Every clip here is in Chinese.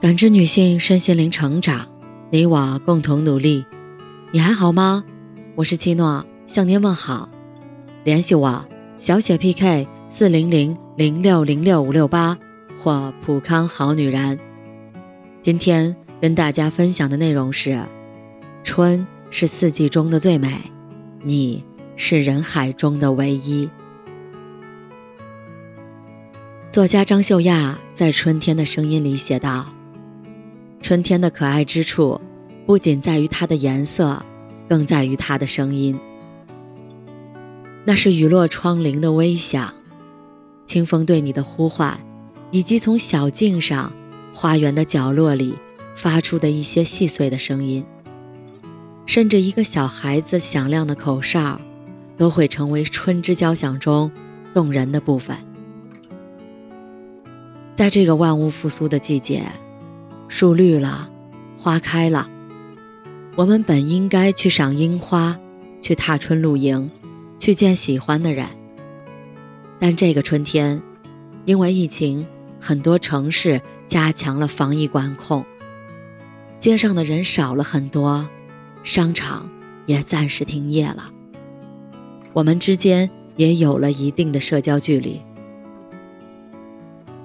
感知女性身心灵成长，你我共同努力。你还好吗？我是七诺，向您问好。联系我：小写 PK 四零零零六零六五六八或普康好女人。今天跟大家分享的内容是：春是四季中的最美，你是人海中的唯一。作家张秀亚在《春天的声音》里写道。春天的可爱之处，不仅在于它的颜色，更在于它的声音。那是雨落窗棂的微响，清风对你的呼唤，以及从小径上、花园的角落里发出的一些细碎的声音。甚至一个小孩子响亮的口哨，都会成为春之交响中动人的部分。在这个万物复苏的季节。树绿了，花开了，我们本应该去赏樱花，去踏春露营，去见喜欢的人。但这个春天，因为疫情，很多城市加强了防疫管控，街上的人少了很多，商场也暂时停业了，我们之间也有了一定的社交距离。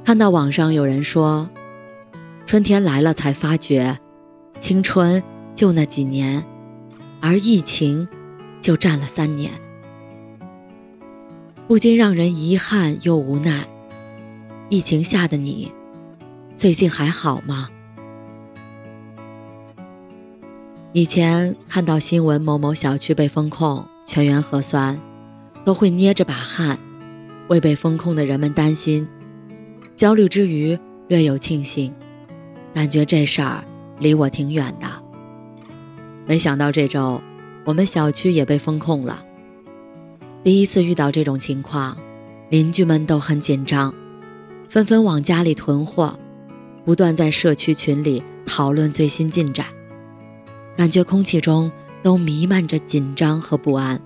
看到网上有人说。春天来了，才发觉，青春就那几年，而疫情就占了三年，不禁让人遗憾又无奈。疫情下的你，最近还好吗？以前看到新闻某某小区被封控，全员核酸，都会捏着把汗，为被封控的人们担心，焦虑之余略有庆幸。感觉这事儿离我挺远的。没想到这周，我们小区也被封控了。第一次遇到这种情况，邻居们都很紧张，纷纷往家里囤货，不断在社区群里讨论最新进展。感觉空气中都弥漫着紧张和不安。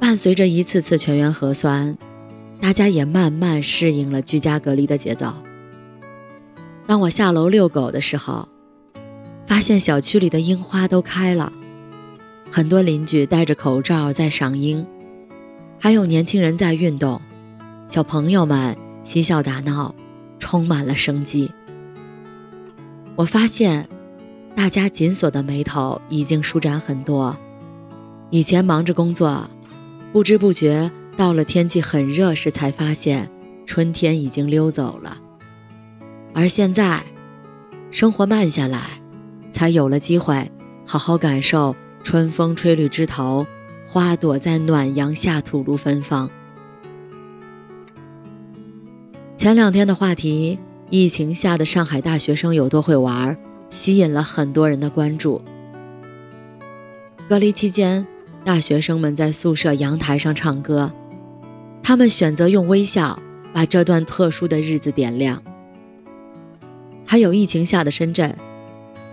伴随着一次次全员核酸，大家也慢慢适应了居家隔离的节奏。当我下楼遛狗的时候，发现小区里的樱花都开了，很多邻居戴着口罩在赏樱，还有年轻人在运动，小朋友们嬉笑打闹，充满了生机。我发现，大家紧锁的眉头已经舒展很多。以前忙着工作，不知不觉到了天气很热时，才发现春天已经溜走了。而现在，生活慢下来，才有了机会好好感受春风吹绿枝头，花朵在暖阳下吐露芬芳。前两天的话题：疫情下的上海大学生有多会玩，吸引了很多人的关注。隔离期间，大学生们在宿舍阳台上唱歌，他们选择用微笑把这段特殊的日子点亮。还有疫情下的深圳，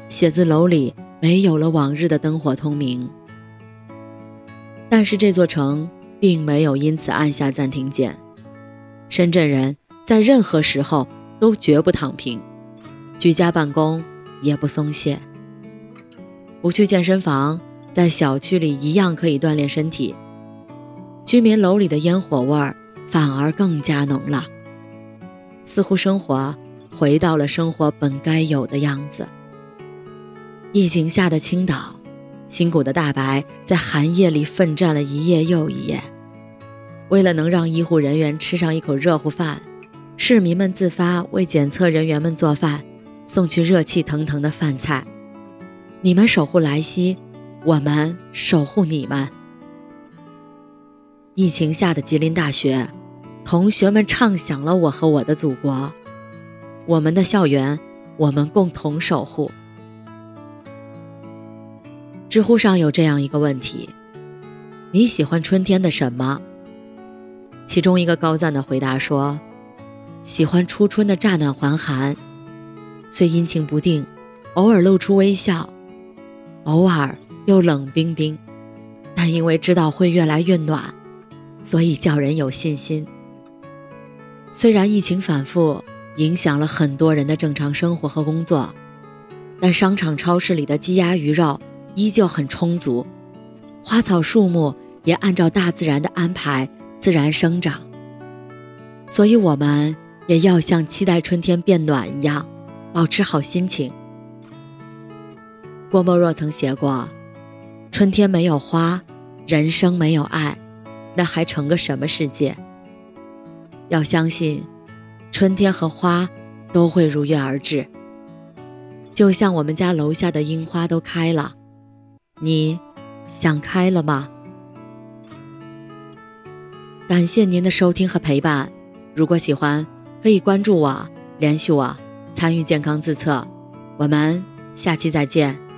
写字楼里没有了往日的灯火通明。但是这座城并没有因此按下暂停键，深圳人在任何时候都绝不躺平，居家办公也不松懈。不去健身房，在小区里一样可以锻炼身体。居民楼里的烟火味儿反而更加浓了，似乎生活。回到了生活本该有的样子。疫情下的青岛，辛苦的大白在寒夜里奋战了一夜又一夜。为了能让医护人员吃上一口热乎饭，市民们自发为检测人员们做饭，送去热气腾腾的饭菜。你们守护莱西，我们守护你们。疫情下的吉林大学，同学们唱响了我和我的祖国。我们的校园，我们共同守护。知乎上有这样一个问题：你喜欢春天的什么？其中一个高赞的回答说：“喜欢初春的乍暖还寒，虽阴晴不定，偶尔露出微笑，偶尔又冷冰冰，但因为知道会越来越暖，所以叫人有信心。虽然疫情反复。”影响了很多人的正常生活和工作，但商场、超市里的鸡鸭鱼肉依旧很充足，花草树木也按照大自然的安排自然生长。所以，我们也要像期待春天变暖一样，保持好心情。郭沫若曾写过：“春天没有花，人生没有爱，那还成个什么世界？”要相信，春天和花都会如约而至。就像我们家楼下的樱花都开了，你想开了吗？感谢您的收听和陪伴。如果喜欢，可以关注我、联系我、参与健康自测。我们下期再见。